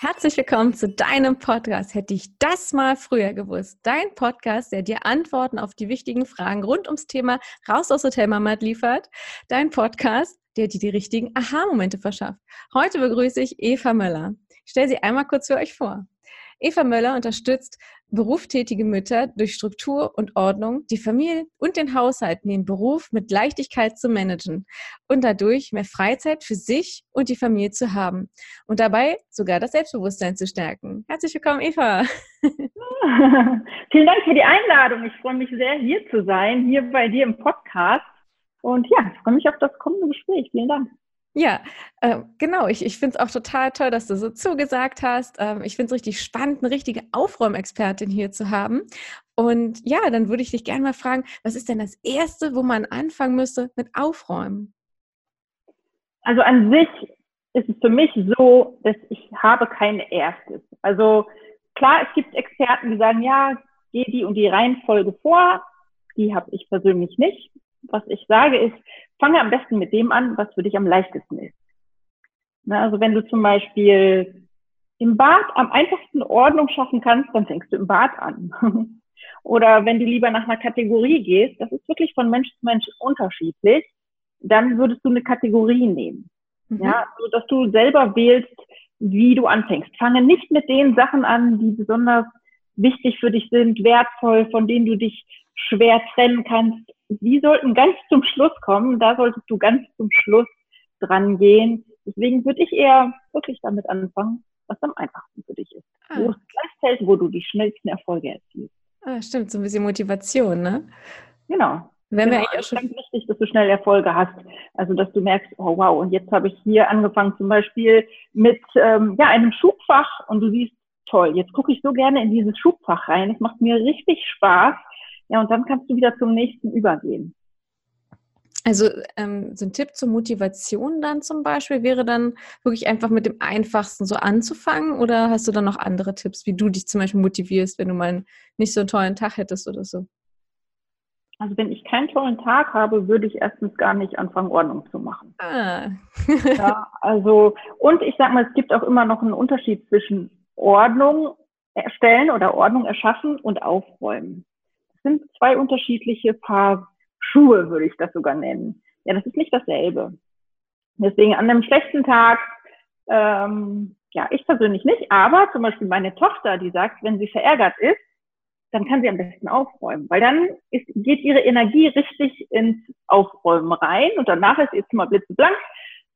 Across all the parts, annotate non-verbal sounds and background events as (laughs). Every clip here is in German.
Herzlich willkommen zu deinem Podcast. Hätte ich das mal früher gewusst. Dein Podcast, der dir Antworten auf die wichtigen Fragen rund ums Thema Raus aus Hotelmama liefert. Dein Podcast, der dir die richtigen Aha-Momente verschafft. Heute begrüße ich Eva Möller. Ich stelle sie einmal kurz für euch vor. Eva Möller unterstützt berufstätige Mütter durch Struktur und Ordnung, die Familie und den Haushalt neben Beruf mit Leichtigkeit zu managen und dadurch mehr Freizeit für sich und die Familie zu haben und dabei sogar das Selbstbewusstsein zu stärken. Herzlich willkommen, Eva. (laughs) Vielen Dank für die Einladung. Ich freue mich sehr, hier zu sein, hier bei dir im Podcast. Und ja, ich freue mich auf das kommende Gespräch. Vielen Dank. Ja, äh, genau. Ich, ich finde es auch total toll, dass du so zugesagt hast. Ähm, ich finde es richtig spannend, eine richtige Aufräumexpertin hier zu haben. Und ja, dann würde ich dich gerne mal fragen, was ist denn das Erste, wo man anfangen müsste mit Aufräumen? Also an sich ist es für mich so, dass ich habe kein erstes. Also klar, es gibt Experten, die sagen, ja, geh die und die Reihenfolge vor. Die habe ich persönlich nicht. Was ich sage ist, fange am besten mit dem an, was für dich am leichtesten ist. Na, also wenn du zum Beispiel im Bad am einfachsten Ordnung schaffen kannst, dann fängst du im Bad an. (laughs) Oder wenn du lieber nach einer Kategorie gehst, das ist wirklich von Mensch zu Mensch unterschiedlich, dann würdest du eine Kategorie nehmen. Mhm. Ja, so dass du selber wählst, wie du anfängst. Fange nicht mit den Sachen an, die besonders wichtig für dich sind, wertvoll, von denen du dich schwer trennen kannst. Die sollten ganz zum Schluss kommen. Da solltest du ganz zum Schluss dran gehen. Deswegen würde ich eher wirklich damit anfangen, was am einfachsten für dich ist. Ah. Wo es gleich fällt, wo du die schnellsten Erfolge erzielst. Ah, stimmt, so ein bisschen Motivation, ne? Genau. Wenn genau, wir es ist ganz wichtig, dass du schnell Erfolge hast. Also, dass du merkst, oh wow, und jetzt habe ich hier angefangen zum Beispiel mit ähm, ja, einem Schubfach und du siehst, toll, jetzt gucke ich so gerne in dieses Schubfach rein. Es macht mir richtig Spaß. Ja, und dann kannst du wieder zum nächsten übergehen. Also ähm, so ein Tipp zur Motivation dann zum Beispiel wäre dann wirklich einfach mit dem Einfachsten so anzufangen oder hast du dann noch andere Tipps, wie du dich zum Beispiel motivierst, wenn du mal nicht so einen tollen Tag hättest oder so? Also wenn ich keinen tollen Tag habe, würde ich erstens gar nicht anfangen, Ordnung zu machen. Ah. ja, also, und ich sag mal, es gibt auch immer noch einen Unterschied zwischen Ordnung erstellen oder Ordnung erschaffen und aufräumen. Sind zwei unterschiedliche Paar Schuhe, würde ich das sogar nennen. Ja, das ist nicht dasselbe. Deswegen an einem schlechten Tag, ähm, ja, ich persönlich nicht, aber zum Beispiel meine Tochter, die sagt, wenn sie verärgert ist, dann kann sie am besten aufräumen, weil dann ist, geht ihre Energie richtig ins Aufräumen rein und danach ist ihr Zimmer blitzeblank,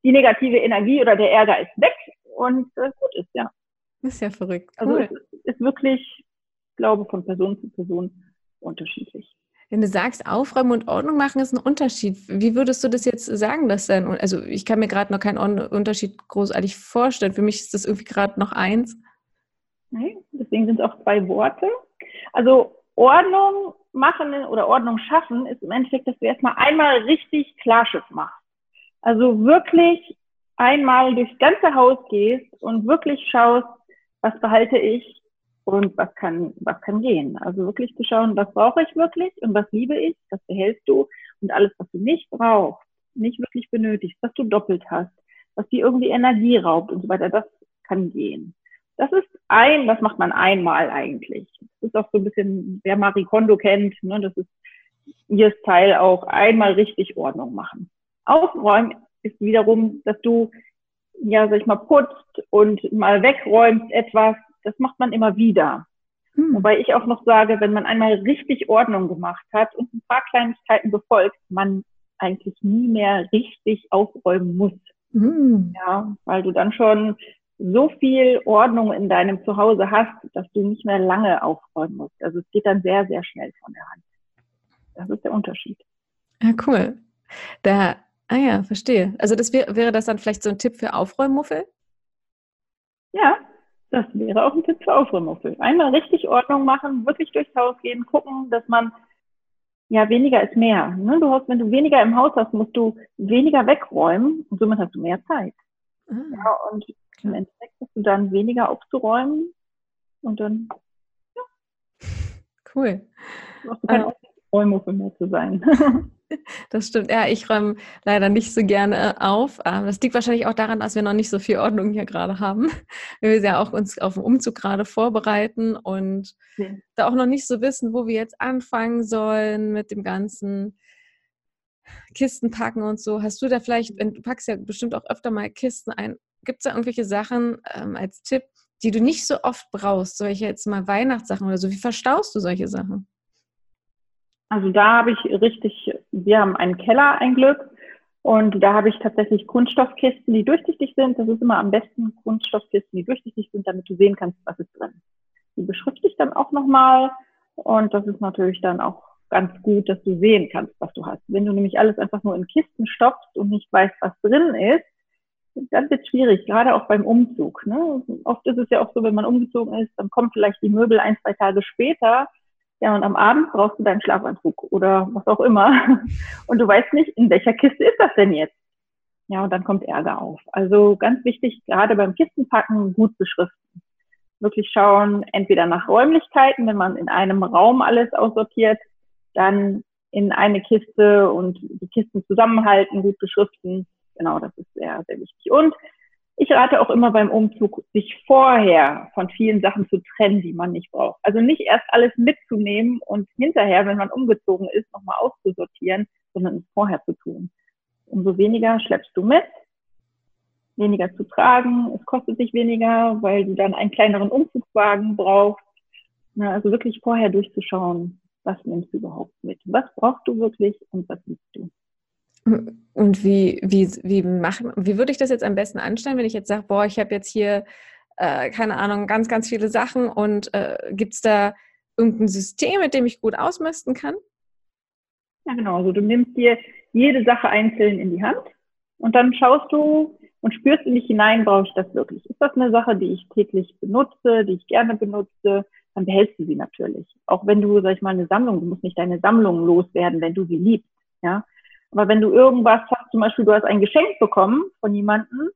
die negative Energie oder der Ärger ist weg und äh, gut ist, ja. Ist ja verrückt. Also cool. Also es ist wirklich, ich glaube, von Person zu Person unterschiedlich. Wenn du sagst, Aufräumen und Ordnung machen ist ein Unterschied, wie würdest du das jetzt sagen, dass dann, also ich kann mir gerade noch keinen Unterschied großartig vorstellen. Für mich ist das irgendwie gerade noch eins. Nee, deswegen sind es auch zwei Worte. Also Ordnung machen oder Ordnung schaffen ist im Endeffekt, dass du erstmal einmal richtig Klarschiff machst. Also wirklich einmal durchs ganze Haus gehst und wirklich schaust, was behalte ich und was kann, was kann gehen. Also wirklich zu schauen, was brauche ich wirklich und was liebe ich, was behältst du und alles, was du nicht brauchst, nicht wirklich benötigst, was du doppelt hast, was dir irgendwie Energie raubt und so weiter, das kann gehen. Das ist ein, das macht man einmal eigentlich. Das ist auch so ein bisschen, wer Marie Kondo kennt, ne, das ist ihr Teil auch einmal richtig Ordnung machen. Aufräumen ist wiederum, dass du ja, sag ich mal, putzt und mal wegräumt etwas, das macht man immer wieder. Hm. Wobei ich auch noch sage, wenn man einmal richtig Ordnung gemacht hat und ein paar Kleinigkeiten befolgt, man eigentlich nie mehr richtig aufräumen muss. Hm. Ja, weil du dann schon so viel Ordnung in deinem Zuhause hast, dass du nicht mehr lange aufräumen musst. Also es geht dann sehr, sehr schnell von der Hand. Das ist der Unterschied. Ja, cool. Da Ah ja, verstehe. Also das wär, wäre das dann vielleicht so ein Tipp für Aufräummuffel? Ja, das wäre auch ein Tipp für Aufräummuffel. Einmal richtig Ordnung machen, wirklich durchs Haus gehen, gucken, dass man ja weniger ist mehr. Ne? Du hast, wenn du weniger im Haus hast, musst du weniger wegräumen und somit hast du mehr Zeit. Ah, ja, und im Endeffekt hast du dann weniger aufzuräumen und dann ja. Cool. Du hast keine äh, Aufräummuffel mehr zu sein. (laughs) Das stimmt. Ja, ich räume leider nicht so gerne auf. Ähm, das liegt wahrscheinlich auch daran, dass wir noch nicht so viel Ordnung hier gerade haben. (laughs) Wir ja auch uns auf den Umzug gerade vorbereiten und ja. da auch noch nicht so wissen, wo wir jetzt anfangen sollen mit dem ganzen Kisten packen und so. Hast du da vielleicht, wenn du packst ja bestimmt auch öfter mal Kisten ein, gibt es da irgendwelche Sachen ähm, als Tipp, die du nicht so oft brauchst? Solche jetzt mal Weihnachtssachen oder so. Wie verstaust du solche Sachen? Also da habe ich richtig, wir haben einen Keller, ein Glück. Und da habe ich tatsächlich Kunststoffkisten, die durchsichtig sind. Das ist immer am besten Kunststoffkisten, die durchsichtig sind, damit du sehen kannst, was ist drin. Die beschrifte ich dann auch nochmal. Und das ist natürlich dann auch ganz gut, dass du sehen kannst, was du hast. Wenn du nämlich alles einfach nur in Kisten stopfst und nicht weißt, was drin ist, dann wird es schwierig, gerade auch beim Umzug. Ne? Oft ist es ja auch so, wenn man umgezogen ist, dann kommen vielleicht die Möbel ein, zwei Tage später ja, und am Abend brauchst du deinen Schlafanzug oder was auch immer. (laughs) Und du weißt nicht, in welcher Kiste ist das denn jetzt? Ja, und dann kommt Ärger auf. Also ganz wichtig, gerade beim Kistenpacken gut beschriften. Wirklich schauen, entweder nach Räumlichkeiten, wenn man in einem Raum alles aussortiert, dann in eine Kiste und die Kisten zusammenhalten, gut beschriften. Genau, das ist sehr, sehr wichtig. Und ich rate auch immer beim Umzug, sich vorher von vielen Sachen zu trennen, die man nicht braucht. Also nicht erst alles mitzunehmen und hinterher, wenn man umgezogen ist, nochmal auszusortieren, sondern es vorher zu tun. Umso weniger schleppst du mit, weniger zu tragen, es kostet dich weniger, weil du dann einen kleineren Umzugswagen brauchst. also wirklich vorher durchzuschauen, was nimmst du überhaupt mit? Was brauchst du wirklich und was liebst du? Und wie, wie, wie, machen, wie würde ich das jetzt am besten anstellen, wenn ich jetzt sage, boah, ich habe jetzt hier, äh, keine Ahnung, ganz, ganz viele Sachen und äh, gibt es da irgendein System, mit dem ich gut ausmisten kann? Ja, genau. Also du nimmst dir jede Sache einzeln in die Hand und dann schaust du und spürst in dich hinein, brauche ich das wirklich? Ist das eine Sache, die ich täglich benutze, die ich gerne benutze? Dann behältst du sie natürlich. Auch wenn du, sag ich mal, eine Sammlung, du musst nicht deine Sammlung loswerden, wenn du sie liebst. Ja, aber wenn du irgendwas hast, zum Beispiel du hast ein Geschenk bekommen von jemandem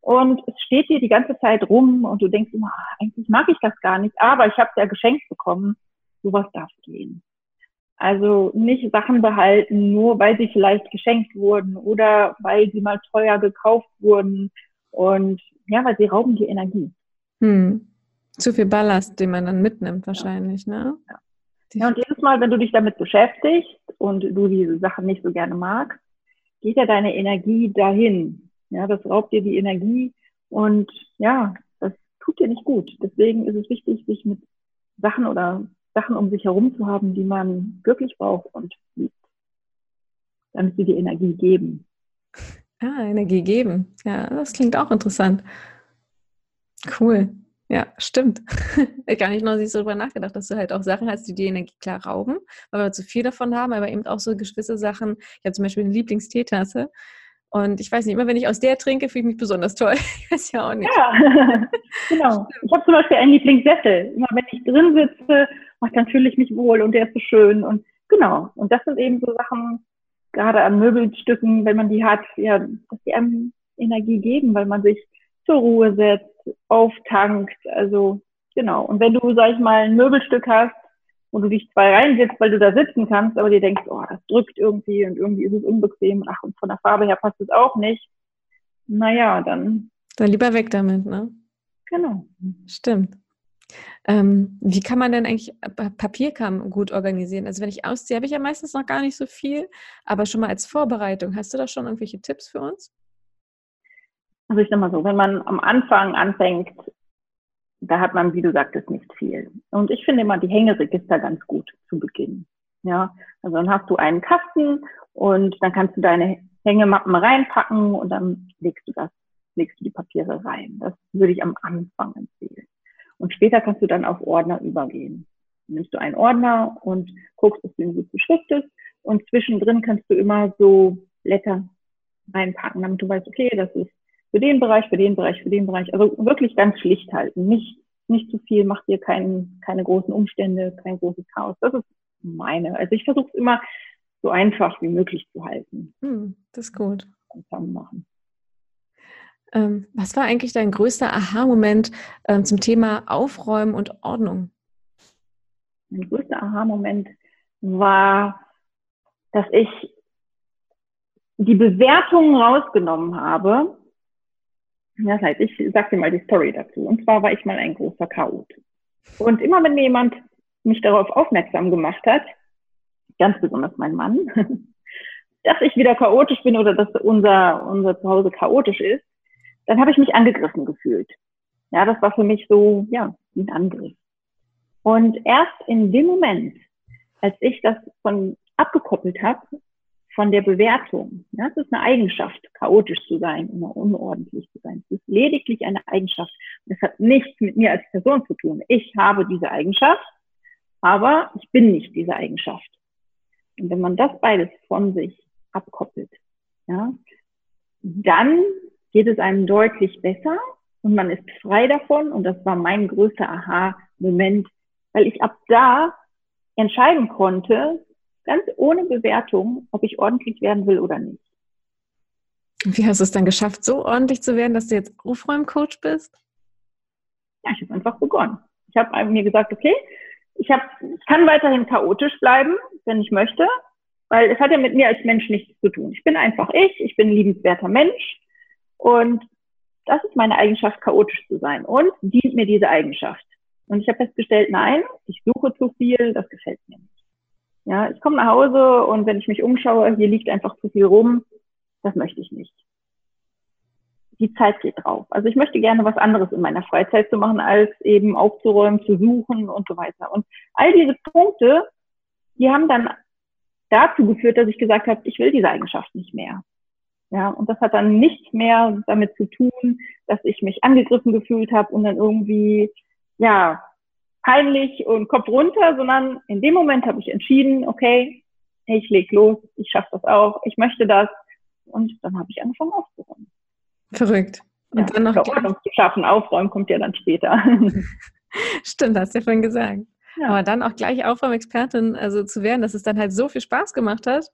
und es steht dir die ganze Zeit rum und du denkst immer, ah, eigentlich mag ich das gar nicht, aber ich habe es ja geschenkt bekommen, sowas darf gehen. Also nicht Sachen behalten, nur weil sie vielleicht geschenkt wurden oder weil sie mal teuer gekauft wurden und ja, weil sie rauben dir Energie. Hm. Zu viel Ballast, den man dann mitnimmt wahrscheinlich, ja. ne? Ja. Ja, und jedes Mal, wenn du dich damit beschäftigst und du diese Sachen nicht so gerne magst, geht ja deine Energie dahin. Ja, das raubt dir die Energie und ja, das tut dir nicht gut. Deswegen ist es wichtig, sich mit Sachen oder Sachen um sich herum zu haben, die man wirklich braucht und liebt, damit sie die Energie geben. Ah, Energie geben. Ja, das klingt auch interessant. Cool. Ja, stimmt. (laughs) Gar nicht noch nicht so drüber nachgedacht, dass du halt auch Sachen hast, die die Energie klar rauben, weil wir zu viel davon haben, aber eben auch so gewisse Sachen. Ich habe zum Beispiel eine Lieblingsteetasse und ich weiß nicht, immer wenn ich aus der trinke, fühle ich mich besonders toll. (laughs) Ich weiß ja auch nicht. Ja, (laughs) genau. Ich habe zum Beispiel einen Lieblingssessel. Immer wenn ich drin sitze, dann fühle ich mich wohl und der ist so schön und genau. Und das sind eben so Sachen, gerade an Möbelstücken, wenn man die hat, ja, dass die einem Energie geben, weil man sich zur Ruhe setzt, auftankt. Also genau. Und wenn du, sag ich mal, ein Möbelstück hast, wo du dich zwei reinsetzt, weil du da sitzen kannst, aber dir denkst, oh, das drückt irgendwie und irgendwie ist es unbequem, ach, und von der Farbe her passt es auch nicht. Naja, dann. Dann lieber weg damit, ne? Genau. Stimmt. Ähm, wie kann man denn eigentlich Papierkram gut organisieren? Also wenn ich ausziehe, habe ich ja meistens noch gar nicht so viel, aber schon mal als Vorbereitung. Hast du da schon irgendwelche Tipps für uns? Also ich sag mal so, wenn man am Anfang anfängt, da hat man, wie du sagtest, nicht viel. Und ich finde immer die Hängeregister ganz gut zu Beginn. Ja, also dann hast du einen Kasten und dann kannst du deine Hängemappen reinpacken und dann legst du das, legst du die Papiere rein. Das würde ich am Anfang empfehlen. Und später kannst du dann auf Ordner übergehen. Dann nimmst du einen Ordner und guckst, dass du ihn gut beschriftest und zwischendrin kannst du immer so Blätter reinpacken, damit du weißt, okay, das ist für den Bereich, für den Bereich, für den Bereich. Also wirklich ganz schlicht halten. Nicht, nicht zu viel, macht dir kein, keine großen Umstände, kein großes Chaos. Das ist meine. Also ich versuche es immer so einfach wie möglich zu halten. Hm, das ist gut. Machen. Ähm, was war eigentlich dein größter Aha-Moment ähm, zum Thema Aufräumen und Ordnung? Mein größter Aha-Moment war, dass ich die Bewertungen rausgenommen habe, das heißt, ich sag dir mal die Story dazu. Und zwar war ich mal ein großer Chaot. Und immer wenn mir jemand mich darauf aufmerksam gemacht hat, ganz besonders mein Mann, (laughs) dass ich wieder chaotisch bin oder dass unser, unser Zuhause chaotisch ist, dann habe ich mich angegriffen gefühlt. Ja, das war für mich so, ja, ein Angriff. Und erst in dem Moment, als ich das von abgekoppelt habe, von der Bewertung. Ja, es ist eine Eigenschaft, chaotisch zu sein, immer unordentlich zu sein. Es ist lediglich eine Eigenschaft. Das hat nichts mit mir als Person zu tun. Ich habe diese Eigenschaft, aber ich bin nicht diese Eigenschaft. Und wenn man das beides von sich abkoppelt, ja, dann geht es einem deutlich besser und man ist frei davon. Und das war mein größter Aha-Moment, weil ich ab da entscheiden konnte, ganz ohne Bewertung, ob ich ordentlich werden will oder nicht. Wie hast du es dann geschafft, so ordentlich zu werden, dass du jetzt Aufräumcoach bist? Ja, ich habe einfach begonnen. Ich habe mir gesagt, okay, ich, hab, ich kann weiterhin chaotisch bleiben, wenn ich möchte, weil es hat ja mit mir als Mensch nichts zu tun. Ich bin einfach ich, ich bin ein liebenswerter Mensch und das ist meine Eigenschaft, chaotisch zu sein und dient mir diese Eigenschaft. Und ich habe festgestellt, nein, ich suche zu viel, das gefällt mir nicht. Ja, ich komme nach Hause und wenn ich mich umschaue, hier liegt einfach zu viel rum. Das möchte ich nicht. Die Zeit geht drauf. Also ich möchte gerne was anderes in meiner Freizeit zu machen, als eben aufzuräumen, zu suchen und so weiter. Und all diese Punkte, die haben dann dazu geführt, dass ich gesagt habe, ich will diese Eigenschaft nicht mehr. Ja, und das hat dann nicht mehr damit zu tun, dass ich mich angegriffen gefühlt habe und dann irgendwie, ja, peinlich und Kopf runter, sondern in dem Moment habe ich entschieden, okay, ich leg los, ich schaffe das auch, ich möchte das. Und dann habe ich angefangen aufzuräumen. Verrückt. Und ja, dann noch Ordnung zu schaffen, aufräumen kommt ja dann später. (laughs) Stimmt, hast du ja vorhin gesagt. Ja. Aber dann auch gleich Aufräumexpertin also zu werden, dass es dann halt so viel Spaß gemacht hat,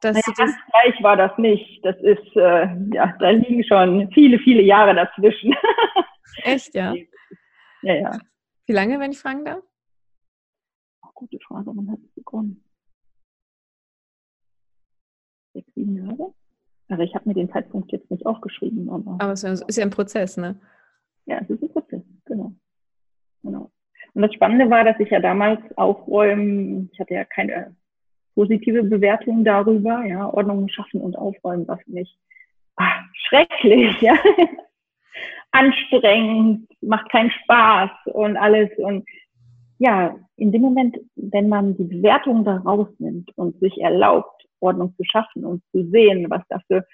dass naja, das ganz gleich war das nicht. Das ist, äh, ja, da liegen schon viele, viele Jahre dazwischen. (laughs) Echt, ja? Ja, ja. Wie lange, wenn ich fragen darf? Gute Frage, wann hat es begonnen? Sechs, sieben Jahre? Also ich habe mir den Zeitpunkt jetzt nicht aufgeschrieben. Aber, aber es ist ja ein Prozess, ne? Ja, es ist ein Prozess, genau. genau. Und das Spannende war, dass ich ja damals aufräumen, ich hatte ja keine positive Bewertung darüber, ja, Ordnung schaffen und aufräumen war für mich ach, schrecklich, ja (laughs) anstrengend, macht keinen Spaß und alles. Und ja, in dem Moment, wenn man die Bewertung da rausnimmt und sich erlaubt, Ordnung zu schaffen und zu sehen, was da für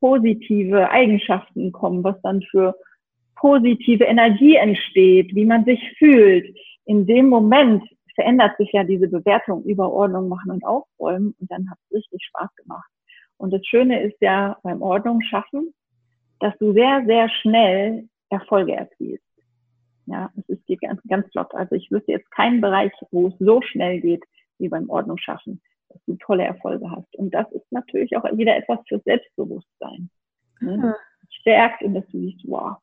positive Eigenschaften kommen, was dann für positive Energie entsteht, wie man sich fühlt, in dem Moment verändert sich ja diese Bewertung über Ordnung machen und aufräumen und dann hat es richtig Spaß gemacht. Und das Schöne ist ja beim Ordnung schaffen, dass du sehr, sehr schnell Erfolge erzielst. Ja, es ist, geht ganz, ganz flott. Also ich wüsste jetzt keinen Bereich, wo es so schnell geht wie beim Ordnung schaffen, dass du tolle Erfolge hast. Und das ist natürlich auch wieder etwas für Selbstbewusstsein. Ne? Mhm. Stärkt und dass du siehst, wow,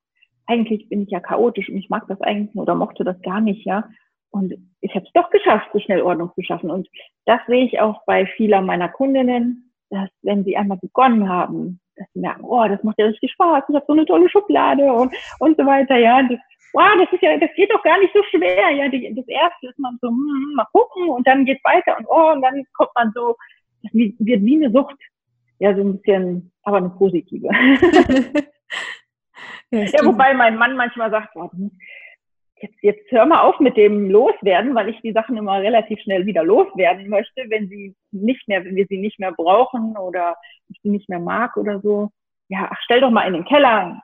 eigentlich bin ich ja chaotisch und ich mag das eigentlich oder mochte das gar nicht, ja. Und ich habe es doch geschafft, so schnell Ordnung zu schaffen. Und das sehe ich auch bei vielen meiner Kundinnen, dass wenn sie einmal begonnen haben, dass sie merken, oh, das macht ja richtig Spaß, ich habe so eine tolle Schublade und, und so weiter, ja. Das, wow, das ist ja, das geht doch gar nicht so schwer, ja. Die, das erste ist man so, hm, hm mal gucken und dann geht weiter und oh, und dann kommt man so, das wird wie eine Sucht. Ja, so ein bisschen, aber eine positive. (laughs) ja, ja, wobei mein Mann manchmal sagt, oh, jetzt, jetzt hör mal auf mit dem Loswerden, weil ich die Sachen immer relativ schnell wieder loswerden möchte, wenn sie nicht mehr, wenn wir sie nicht mehr brauchen oder ich sie nicht mehr mag oder so. Ja, ach, stell doch mal in den Keller.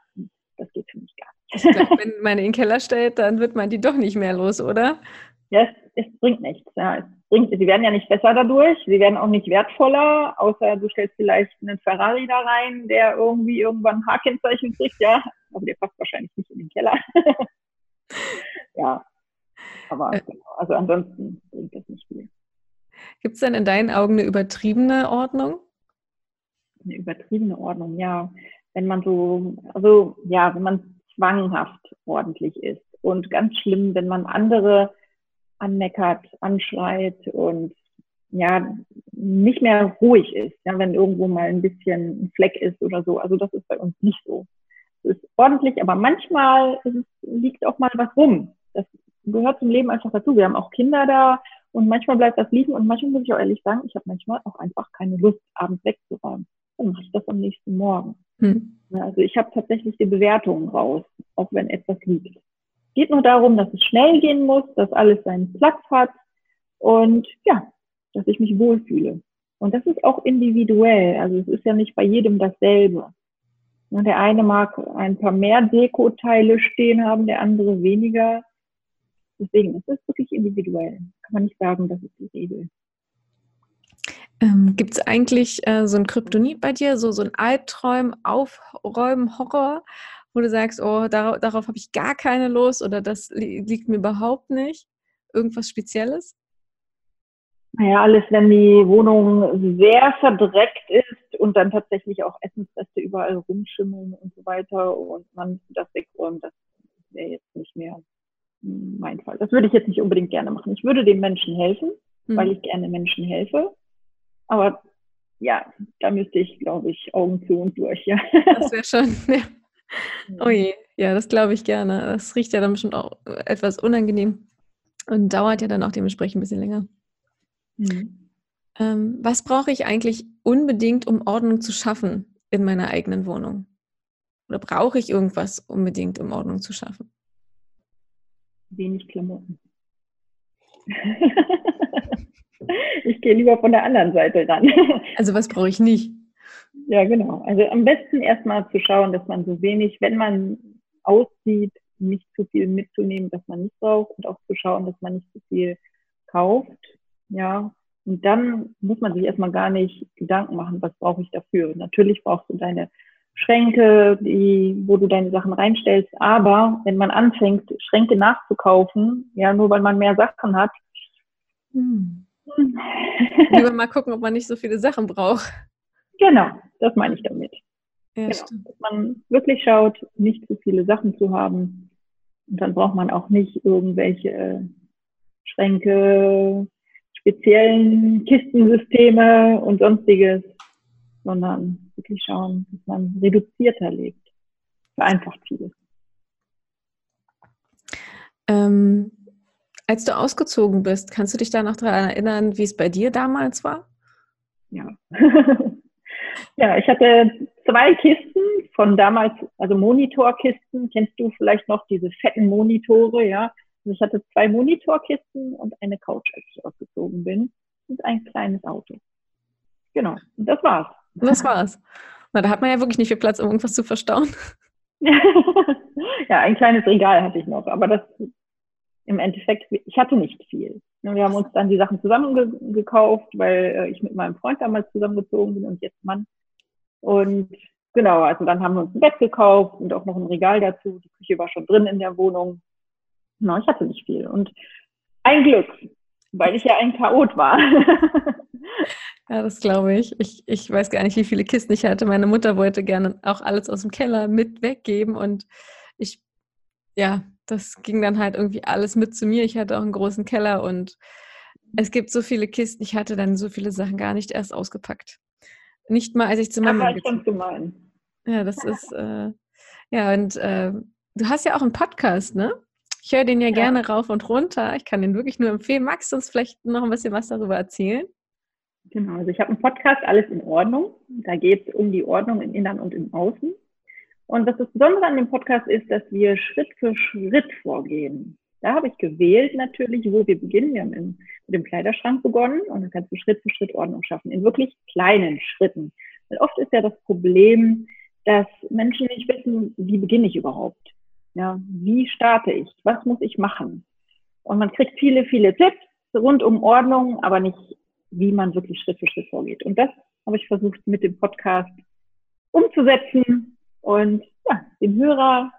Das geht für mich gar nicht. Ich glaub, wenn man in den Keller stellt, dann wird man die doch nicht mehr los, oder? Ja, es, es bringt nichts. Ja, es bringt, sie werden ja nicht besser dadurch, sie werden auch nicht wertvoller, außer du stellst vielleicht einen Ferrari da rein, der irgendwie irgendwann ein H-Kennzeichen kriegt, ja. Aber der passt wahrscheinlich nicht in den Keller. (laughs) ja. Aber äh, genau, also ansonsten bringt das nicht viel. Gibt es denn in deinen Augen eine übertriebene Ordnung? Eine übertriebene Ordnung, ja. Wenn man so, also ja, wenn man zwanghaft ordentlich ist. Und ganz schlimm, wenn man andere anmeckert, anschreit und ja, nicht mehr ruhig ist, ja, wenn irgendwo mal ein bisschen ein Fleck ist oder so. Also das ist bei uns nicht so. Es ist ordentlich, aber manchmal es, liegt auch mal was rum. Das gehört zum Leben einfach dazu. Wir haben auch Kinder da und manchmal bleibt das liegen und manchmal muss ich auch ehrlich sagen, ich habe manchmal auch einfach keine Lust, abends wegzuräumen. Dann mache ich das am nächsten Morgen. Hm. Also ich habe tatsächlich die Bewertungen raus, auch wenn etwas liegt. Es geht nur darum, dass es schnell gehen muss, dass alles seinen Platz hat und ja, dass ich mich wohlfühle. Und das ist auch individuell. Also es ist ja nicht bei jedem dasselbe. Der eine mag ein paar mehr Dekoteile stehen haben, der andere weniger. Deswegen ist es wirklich individuell. Kann man nicht sagen, das ist die Regel. Ähm, Gibt es eigentlich äh, so ein Kryptonit bei dir, so, so ein Albträum, Aufräumen, Horror, wo du sagst, oh, darauf, darauf habe ich gar keine Lust oder das li liegt mir überhaupt nicht? Irgendwas Spezielles? Naja, alles, wenn die Wohnung sehr verdreckt ist und dann tatsächlich auch Essensreste überall rumschimmeln und so weiter und man das wegräumt, das wäre jetzt nicht mehr mein Fall. Das würde ich jetzt nicht unbedingt gerne machen. Ich würde den Menschen helfen, mhm. weil ich gerne Menschen helfe. Aber ja, da müsste ich, glaube ich, Augen zu und durch, ja. Das wäre schon, (laughs) ja. Oh je, ja, das glaube ich gerne. Das riecht ja dann bestimmt auch etwas unangenehm und dauert ja dann auch dementsprechend ein bisschen länger. Mhm. Ähm, was brauche ich eigentlich unbedingt, um Ordnung zu schaffen in meiner eigenen Wohnung? Oder brauche ich irgendwas unbedingt, um Ordnung zu schaffen? Wenig Klamotten. (laughs) (laughs) ich gehe lieber von der anderen Seite ran. (laughs) also was brauche ich nicht? Ja, genau. Also am besten erstmal zu schauen, dass man so wenig, wenn man auszieht, nicht zu viel mitzunehmen, dass man nicht braucht und auch zu schauen, dass man nicht zu viel kauft ja. Und dann muss man sich erstmal gar nicht Gedanken machen, was brauche ich dafür. Natürlich brauchst du deine Schränke, die, wo du deine Sachen reinstellst. Aber wenn man anfängt, Schränke nachzukaufen, ja, nur weil man mehr Sachen hat, hm. (laughs) Lieber mal gucken, ob man nicht so viele Sachen braucht. Genau, das meine ich damit. Ja, genau. Dass man wirklich schaut, nicht zu viele Sachen zu haben. Und dann braucht man auch nicht irgendwelche Schränke, speziellen Kistensysteme und sonstiges, sondern wirklich schauen, dass man reduzierter lebt. Vereinfacht vieles. Ähm, als du ausgezogen bist, kannst du dich da noch daran erinnern, wie es bei dir damals war? Ja. (laughs) ja, ich hatte zwei Kisten von damals, also Monitorkisten. Kennst du vielleicht noch diese fetten Monitore, ja? Also ich hatte zwei Monitorkisten und eine Couch, als ich ausgezogen bin. Und ein kleines Auto. Genau. Und das war's. Das war's. Na, da hat man ja wirklich nicht viel Platz, um irgendwas zu verstauen. (laughs) ja, ein kleines Regal hatte ich noch, aber das im Endeffekt, ich hatte nicht viel. Wir haben uns dann die Sachen zusammengekauft, weil äh, ich mit meinem Freund damals zusammengezogen bin und jetzt Mann. Und genau, also dann haben wir uns ein Bett gekauft und auch noch ein Regal dazu. Die Küche war schon drin in der Wohnung. No, ich hatte nicht viel. Und ein Glück, weil ich ja ein Chaot war. (laughs) ja, das glaube ich. ich. Ich weiß gar nicht, wie viele Kisten ich hatte. Meine Mutter wollte gerne auch alles aus dem Keller mit weggeben und ich, ja, das ging dann halt irgendwie alles mit zu mir. Ich hatte auch einen großen Keller und es gibt so viele Kisten. Ich hatte dann so viele Sachen gar nicht erst ausgepackt. Nicht mal, als ich zu Mama gezogen bin. Ja, das ist, äh, ja, und äh, du hast ja auch einen Podcast, ne? Ich höre den ja, ja, gerne rauf und runter. Ich kann den wirklich nur empfehlen. Magst du uns vielleicht noch ein bisschen was darüber erzählen? Genau, also ich habe einen Podcast, alles in Ordnung. Da geht es um die Ordnung im Innern und im Außen. Und was das Besondere an dem Podcast ist, dass wir Schritt für Schritt vorgehen. Da habe ich gewählt natürlich, wo wir beginnen. Wir haben mit dem Kleiderschrank begonnen und dann kannst du Schritt für Schritt Ordnung schaffen, in wirklich kleinen Schritten. Weil oft ist ja das Problem, dass Menschen nicht wissen, wie beginne ich überhaupt. Ja, wie starte ich? Was muss ich machen? Und man kriegt viele, viele Tipps rund um Ordnung, aber nicht, wie man wirklich Schritt für Schritt vorgeht. Und das habe ich versucht mit dem Podcast umzusetzen und ja, den Hörer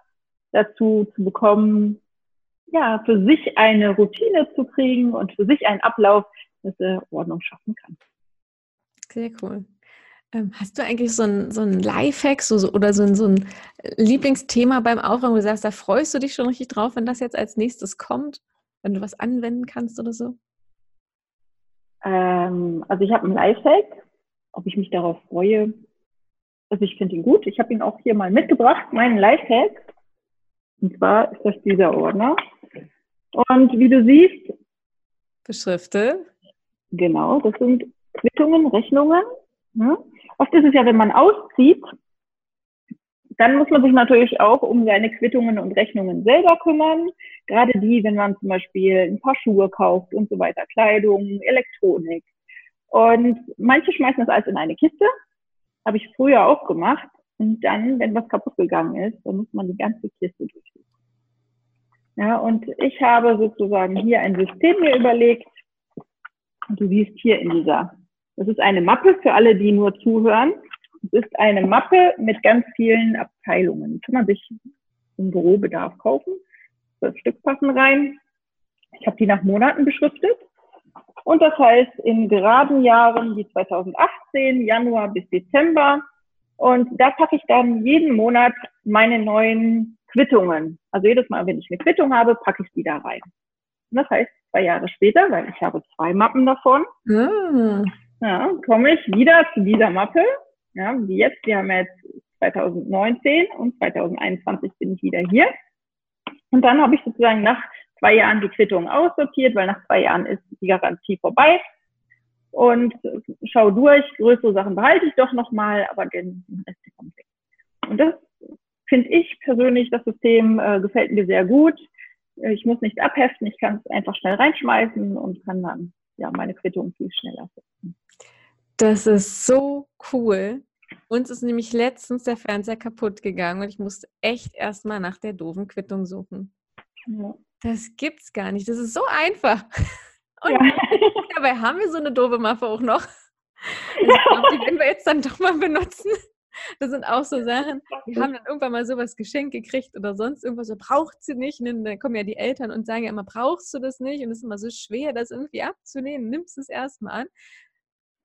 dazu zu bekommen, ja, für sich eine Routine zu kriegen und für sich einen Ablauf, dass er Ordnung schaffen kann. Sehr cool. Ähm, hast du eigentlich so ein, so ein Lifehack so, so, oder so ein, so ein Lieblingsthema beim Aufräumen, wo du sagst, da freust du dich schon richtig drauf, wenn das jetzt als nächstes kommt, wenn du was anwenden kannst oder so? Ähm, also ich habe einen Lifehack, ob ich mich darauf freue. Also ich finde ihn gut. Ich habe ihn auch hier mal mitgebracht, meinen Lifehack. Und zwar ist das dieser Ordner. Und wie du siehst, Beschrifte. Genau, das sind Quittungen, Rechnungen. Ne? Oft ist es ja, wenn man auszieht, dann muss man sich natürlich auch um seine Quittungen und Rechnungen selber kümmern. Gerade die, wenn man zum Beispiel ein paar Schuhe kauft und so weiter, Kleidung, Elektronik. Und manche schmeißen das alles in eine Kiste. Habe ich früher auch gemacht. Und dann, wenn was kaputt gegangen ist, dann muss man die ganze Kiste durchsuchen. Ja, und ich habe sozusagen hier ein System mir überlegt. Und du siehst hier in dieser, das ist eine Mappe für alle, die nur zuhören. Es ist eine Mappe mit ganz vielen Abteilungen. Die kann man sich im Bürobedarf kaufen. Zwölf Stück passen rein. Ich habe die nach Monaten beschriftet. Und das heißt, in geraden Jahren wie 2018, Januar bis Dezember. Und da packe ich dann jeden Monat meine neuen Quittungen. Also jedes Mal, wenn ich eine Quittung habe, packe ich die da rein. Und das heißt, zwei Jahre später, weil ich habe zwei Mappen davon, ah. ja, komme ich wieder zu dieser Mappe ja, wie jetzt, wir haben jetzt 2019 und 2021 bin ich wieder hier. Und dann habe ich sozusagen nach zwei Jahren die Quittung aussortiert, weil nach zwei Jahren ist die Garantie vorbei. Und schau durch, größere Sachen behalte ich doch nochmal, aber den Rest kommt weg. Und das finde ich persönlich, das System äh, gefällt mir sehr gut. Ich muss nichts abheften, ich kann es einfach schnell reinschmeißen und kann dann ja meine Quittung viel schneller setzen. Das ist so cool. Uns ist nämlich letztens der Fernseher kaputt gegangen und ich musste echt erstmal nach der doofen Quittung suchen. Ja. Das gibt's gar nicht. Das ist so einfach. Und ja. dabei haben wir so eine doofe Mappe auch noch. Ich glaube, die werden wir jetzt dann doch mal benutzen. Das sind auch so Sachen, wir haben dann irgendwann mal sowas geschenkt gekriegt oder sonst irgendwas, so braucht sie nicht. Und dann kommen ja die Eltern und sagen ja immer, brauchst du das nicht? Und es ist immer so schwer, das irgendwie abzulehnen. Nimmst es erstmal an.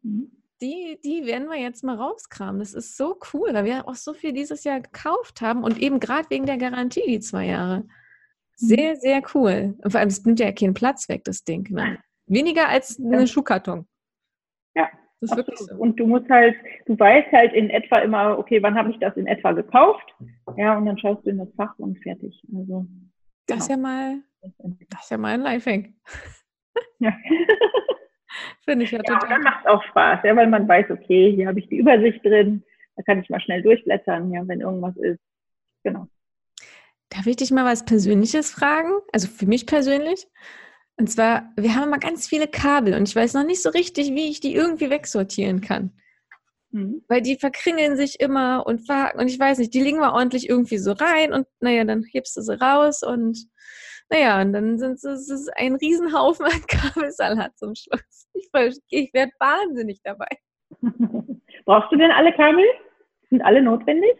Mhm die, die werden wir jetzt mal rauskramen. Das ist so cool, weil wir auch so viel dieses Jahr gekauft haben und eben gerade wegen der Garantie die zwei Jahre. Mhm. Sehr, sehr cool. Und vor allem, es nimmt ja keinen Platz weg, das Ding. Ne? Weniger als ein Schuhkarton. Ja. Das ist wirklich so. Und du musst halt, du weißt halt in etwa immer, okay, wann habe ich das in etwa gekauft? Ja, und dann schaust du in das Fach und fertig. Also, das ist ja genau. mal, das ist ja mal ein Lifehack. Ja. (laughs) Finde ich ja, ja total. dann macht es auch Spaß, ja, weil man weiß, okay, hier habe ich die Übersicht drin, da kann ich mal schnell durchblättern, ja, wenn irgendwas ist. Genau. Darf ich dich mal was Persönliches fragen? Also für mich persönlich. Und zwar, wir haben mal ganz viele Kabel und ich weiß noch nicht so richtig, wie ich die irgendwie wegsortieren kann. Mhm. Weil die verkringeln sich immer und, und ich weiß nicht, die liegen mal ordentlich irgendwie so rein und naja, dann hebst du sie raus und naja, und dann sind es, es ein Riesenhaufen an (laughs) Kabelsalat zum Schluss. Ich, ich werde wahnsinnig dabei. (laughs) Brauchst du denn alle Kabel? Sind alle notwendig?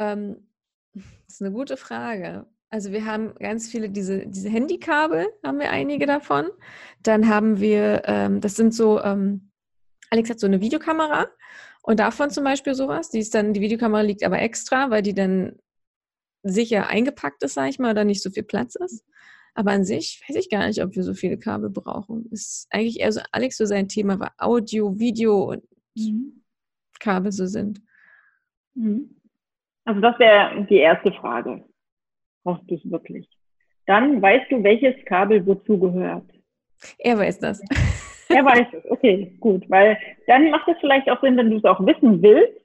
Ähm, das ist eine gute Frage. Also wir haben ganz viele, diese, diese Handykabel, haben wir einige davon. Dann haben wir, ähm, das sind so, ähm, Alex hat so eine Videokamera und davon zum Beispiel sowas. Die ist dann, die Videokamera liegt aber extra, weil die dann sicher eingepackt ist, sage ich mal, oder nicht so viel Platz ist. Aber an sich weiß ich gar nicht, ob wir so viele Kabel brauchen. Ist eigentlich eher so Alex so sein Thema, weil Audio, Video und mhm. Kabel so sind. Mhm. Also das wäre die erste Frage. Brauchst du es wirklich? Dann weißt du, welches Kabel wozu gehört. Er weiß das. Er weiß es, okay, gut. Weil dann macht es vielleicht auch Sinn, wenn du es auch wissen willst,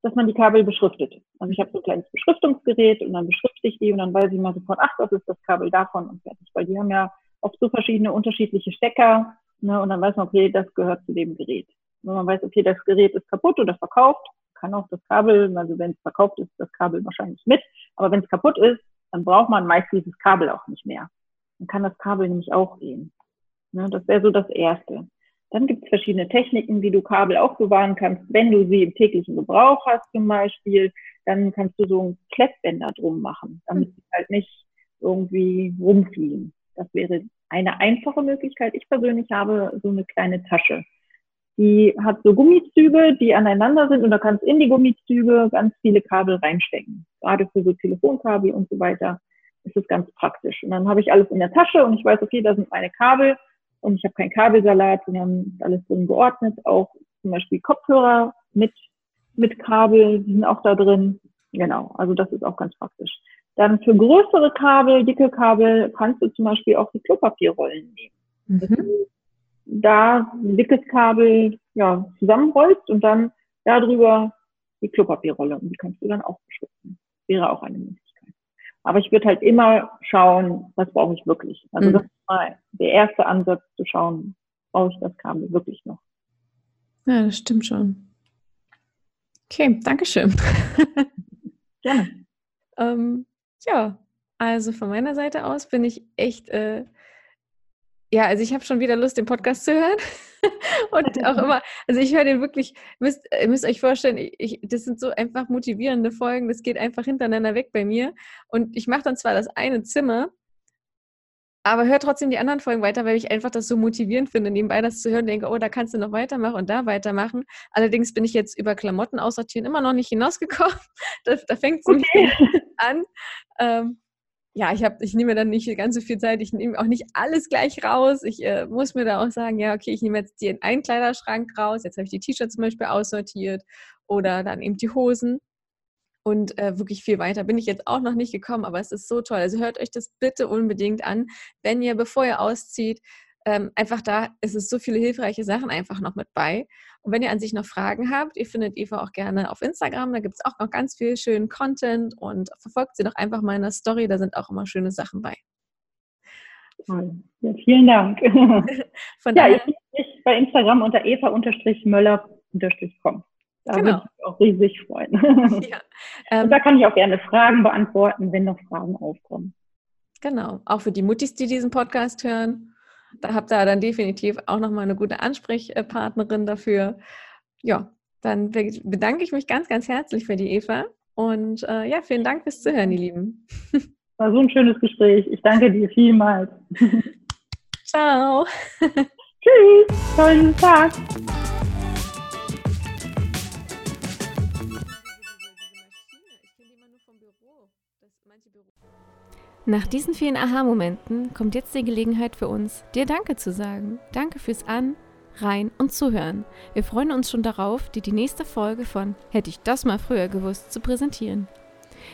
dass man die Kabel beschriftet. Also ich habe so ein kleines Beschriftungsgerät und dann beschrifte ich die und dann weiß ich mal sofort, ach, das ist das Kabel davon und fertig. Weil die haben ja oft so verschiedene unterschiedliche Stecker ne, und dann weiß man, okay, das gehört zu dem Gerät. Wenn man weiß, okay, das Gerät ist kaputt oder verkauft, kann auch das Kabel, also wenn es verkauft ist, das Kabel wahrscheinlich mit. Aber wenn es kaputt ist, dann braucht man meist dieses Kabel auch nicht mehr. Dann kann das Kabel nämlich auch gehen. Ne, das wäre so das Erste. Dann gibt es verschiedene Techniken, wie du Kabel aufbewahren kannst. Wenn du sie im täglichen Gebrauch hast zum Beispiel, dann kannst du so ein Klettbänder drum machen, damit sie halt nicht irgendwie rumfliegen. Das wäre eine einfache Möglichkeit. Ich persönlich habe so eine kleine Tasche. Die hat so Gummizüge, die aneinander sind und da kannst in die Gummizüge ganz viele Kabel reinstecken. Gerade für so Telefonkabel und so weiter ist es ganz praktisch. Und dann habe ich alles in der Tasche und ich weiß, okay, da sind meine Kabel und ich habe keinen Kabelsalat, sondern alles drin geordnet, auch zum Beispiel Kopfhörer mit, mit Kabel, die sind auch da drin. Genau, also das ist auch ganz praktisch. Dann für größere Kabel, dicke Kabel, kannst du zum Beispiel auch die Klopapierrollen nehmen. Mhm. Da ein dickes Kabel ja, zusammenrollst und dann darüber die Klopapierrolle und die kannst du dann auch beschriften. Wäre auch eine Möglichkeit. Aber ich würde halt immer schauen, was brauche ich wirklich. Also mhm. das ist mal der erste Ansatz zu schauen, brauche ich das Kabel wirklich noch. Ja, das stimmt schon. Okay, Dankeschön. (laughs) Gerne. ähm, ja, also von meiner Seite aus bin ich echt, äh, ja, also ich habe schon wieder Lust, den Podcast zu hören. (laughs) und auch immer, also ich höre den wirklich, müsst, ihr müsst euch vorstellen, ich, das sind so einfach motivierende Folgen, das geht einfach hintereinander weg bei mir. Und ich mache dann zwar das eine Zimmer, aber höre trotzdem die anderen Folgen weiter, weil ich einfach das so motivierend finde, nebenbei das zu hören, denke, oh, da kannst du noch weitermachen und da weitermachen. Allerdings bin ich jetzt über Klamotten aussortieren immer noch nicht hinausgekommen. (laughs) da, da fängt es okay. an. Ähm, ja, ich ich nehme dann nicht ganz so viel Zeit, ich nehme auch nicht alles gleich raus. Ich äh, muss mir da auch sagen, ja, okay, ich nehme jetzt den einen Kleiderschrank raus, jetzt habe ich die T-Shirts zum Beispiel aussortiert oder dann eben die Hosen. Und äh, wirklich viel weiter bin ich jetzt auch noch nicht gekommen, aber es ist so toll. Also hört euch das bitte unbedingt an, wenn ihr, bevor ihr auszieht, ähm, einfach da ist es so viele hilfreiche Sachen einfach noch mit bei. Und wenn ihr an sich noch Fragen habt, ihr findet Eva auch gerne auf Instagram, da gibt es auch noch ganz viel schönen Content und verfolgt sie doch einfach mal in der Story, da sind auch immer schöne Sachen bei. Ja, vielen Dank. (laughs) Von ja, ich bin bei Instagram unter eva-möller-com. Da genau. würde ich mich auch riesig freuen. (laughs) Ja, ähm, und da kann ich auch gerne Fragen beantworten, wenn noch Fragen aufkommen. Genau, auch für die Muttis, die diesen Podcast hören da habt ihr dann definitiv auch nochmal eine gute Ansprechpartnerin dafür. Ja, dann bedanke ich mich ganz, ganz herzlich für die Eva. Und äh, ja, vielen Dank fürs Zuhören, ihr Lieben. (laughs) War so ein schönes Gespräch. Ich danke dir vielmals. (laughs) Ciao. (laughs) Tschüss. Tollen Tag. Nach diesen vielen Aha-Momenten kommt jetzt die Gelegenheit für uns, dir Danke zu sagen. Danke fürs An, Rein und Zuhören. Wir freuen uns schon darauf, dir die nächste Folge von Hätte ich das mal früher gewusst zu präsentieren.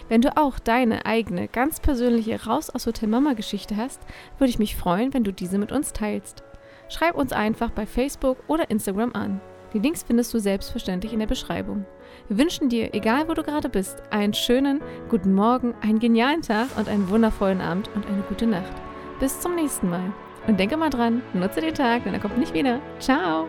Wenn du auch deine eigene, ganz persönliche Raus aus Hotel Mama Geschichte hast, würde ich mich freuen, wenn du diese mit uns teilst. Schreib uns einfach bei Facebook oder Instagram an. Die Links findest du selbstverständlich in der Beschreibung. Wir wünschen dir, egal wo du gerade bist, einen schönen guten Morgen, einen genialen Tag und einen wundervollen Abend und eine gute Nacht. Bis zum nächsten Mal. Und denke mal dran, nutze den Tag, denn er kommt nicht wieder. Ciao!